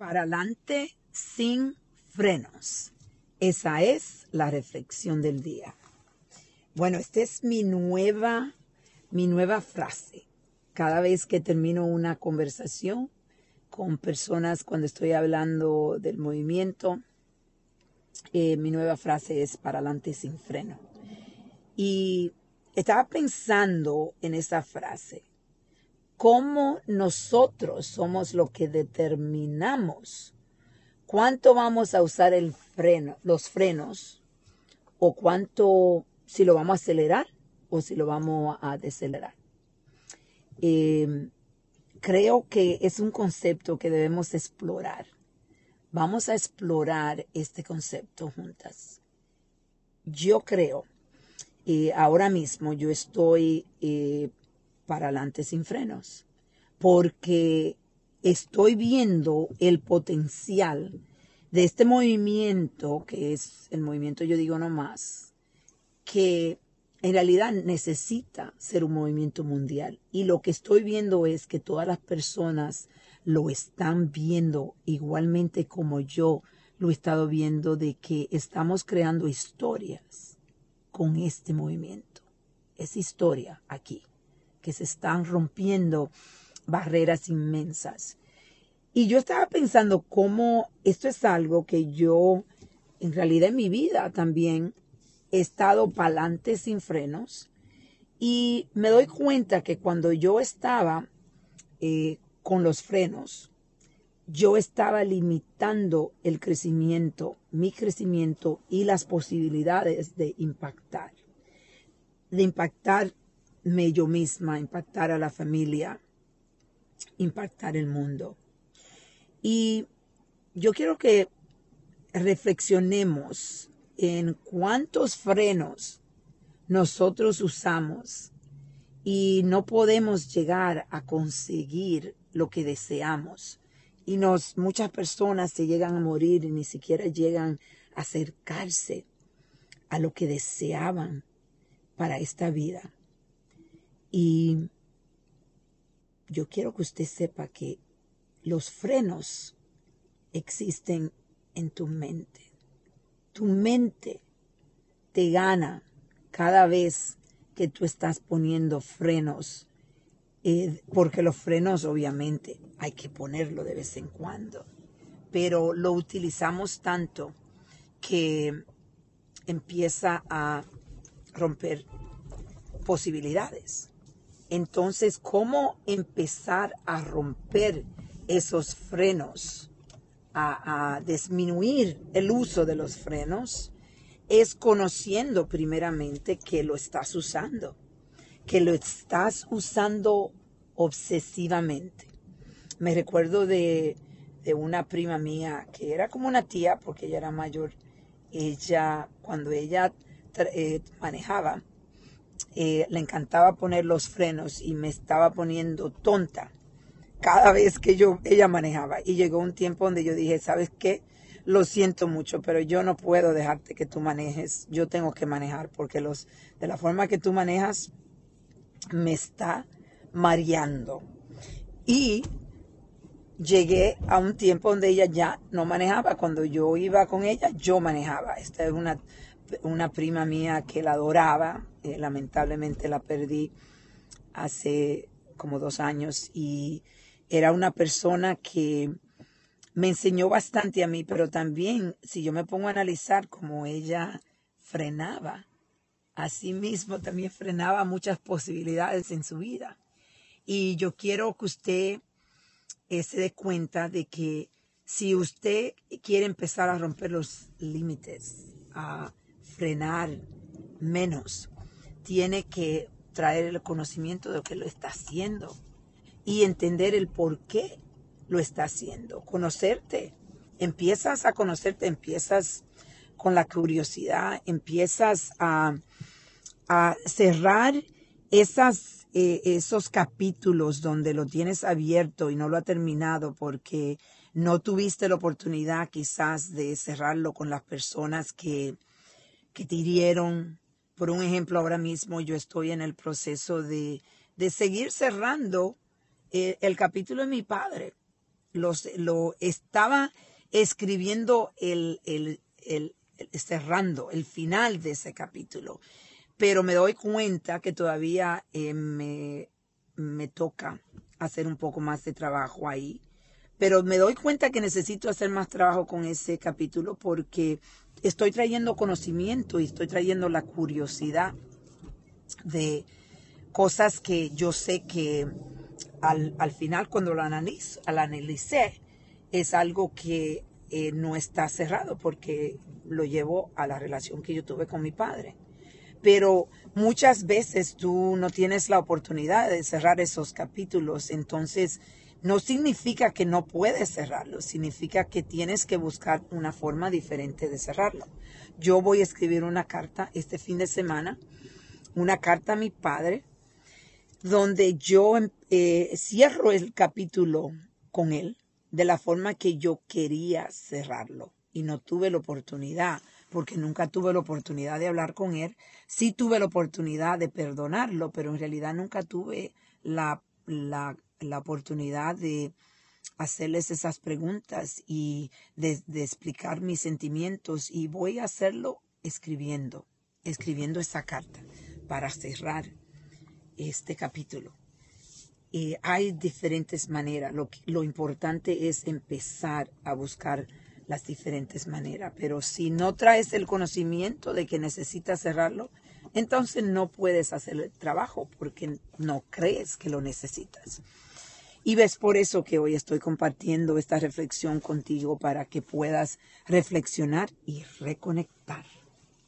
para adelante sin frenos. Esa es la reflexión del día. Bueno, esta es mi nueva, mi nueva frase. Cada vez que termino una conversación con personas cuando estoy hablando del movimiento, eh, mi nueva frase es para adelante sin freno. Y estaba pensando en esa frase cómo nosotros somos lo que determinamos cuánto vamos a usar el freno, los frenos, o cuánto, si lo vamos a acelerar o si lo vamos a decelerar. Em, creo que es un concepto que debemos explorar. Vamos a explorar este concepto juntas. Yo creo, eh, ahora mismo yo estoy eh, para adelante sin frenos, porque estoy viendo el potencial de este movimiento, que es el movimiento yo digo no más, que en realidad necesita ser un movimiento mundial. Y lo que estoy viendo es que todas las personas lo están viendo igualmente como yo lo he estado viendo de que estamos creando historias con este movimiento. Es historia aquí que se están rompiendo barreras inmensas. Y yo estaba pensando cómo esto es algo que yo, en realidad en mi vida también, he estado pa'lante sin frenos. Y me doy cuenta que cuando yo estaba eh, con los frenos, yo estaba limitando el crecimiento, mi crecimiento y las posibilidades de impactar. De impactar yo misma, impactar a la familia, impactar el mundo. Y yo quiero que reflexionemos en cuántos frenos nosotros usamos y no podemos llegar a conseguir lo que deseamos. Y nos, muchas personas se llegan a morir y ni siquiera llegan a acercarse a lo que deseaban para esta vida. Y yo quiero que usted sepa que los frenos existen en tu mente. Tu mente te gana cada vez que tú estás poniendo frenos, eh, porque los frenos obviamente hay que ponerlo de vez en cuando, pero lo utilizamos tanto que empieza a romper posibilidades. Entonces, ¿cómo empezar a romper esos frenos, a, disminuir el uso de los frenos? Es conociendo primeramente que lo estás usando, que lo estás usando obsesivamente. Me recuerdo de, una prima mía que era como una tía porque ella era mayor. Ella, cuando ella eh, manejaba, eh, le encantaba poner los frenos y me estaba poniendo tonta cada vez que yo ella manejaba. Y llegó un tiempo donde yo dije sabes qué lo siento mucho pero yo no puedo dejarte que tú manejes. Yo tengo que manejar porque los de la forma que tú manejas me está mareando. Y llegué a un tiempo donde ella ya no manejaba. Cuando yo iba con ella yo manejaba. Esta es una una prima mía que la adoraba, eh, lamentablemente la perdí hace como dos años y era una persona que me enseñó bastante a mí, pero también si yo me pongo a analizar cómo ella frenaba, así mismo también frenaba muchas posibilidades en su vida. Y yo quiero que usted eh, se dé cuenta de que si usted quiere empezar a romper los límites, a frenar menos. Tiene que traer el conocimiento de lo que lo está haciendo y entender el por qué lo está haciendo. Conocerte. Empiezas a conocerte, empiezas con la curiosidad, empiezas a, a cerrar esas, eh, esos capítulos donde lo tienes abierto y no lo ha terminado porque no tuviste la oportunidad quizás de cerrarlo con las personas que que te hirieron. Por un ejemplo, ahora mismo yo estoy en el proceso de, de seguir cerrando eh, el capítulo de mi padre. los, lo estaba escribiendo el, el, el, cerrando el final de ese capítulo, pero me doy cuenta que todavía eh, me, me toca hacer un poco más de trabajo ahí. Pero me doy cuenta que necesito hacer más trabajo con ese capítulo porque estoy trayendo conocimiento y estoy trayendo la curiosidad de cosas que yo sé que al, al final cuando lo analizo, al analicé es algo que eh, no está cerrado porque lo llevo a la relación que yo tuve con mi padre. Pero muchas veces tú no tienes la oportunidad de cerrar esos capítulos, entonces no significa que no puedes cerrarlo, significa que tienes que buscar una forma diferente de cerrarlo. Yo voy a escribir una carta este fin de semana, una carta a mi padre, donde yo eh, cierro el capítulo con él de la forma que yo quería cerrarlo y no tuve la oportunidad porque nunca tuve la oportunidad de hablar con él. Sí tuve la oportunidad de perdonarlo, pero en realidad nunca tuve la, la, la oportunidad de hacerles esas preguntas y de, explicar mis sentimientos y voy a hacerlo escribiendo, escribiendo esa carta para cerrar este capítulo. Hay diferentes maneras. Lo, lo importante es empezar a buscar las diferentes maneras. Pero si no traes el conocimiento de que necesitas cerrarlo, entonces no puedes hacer el trabajo porque no crees que lo necesitas. Y ves por eso que hoy estoy compartiendo esta reflexión contigo para que puedas reflexionar y reconectar.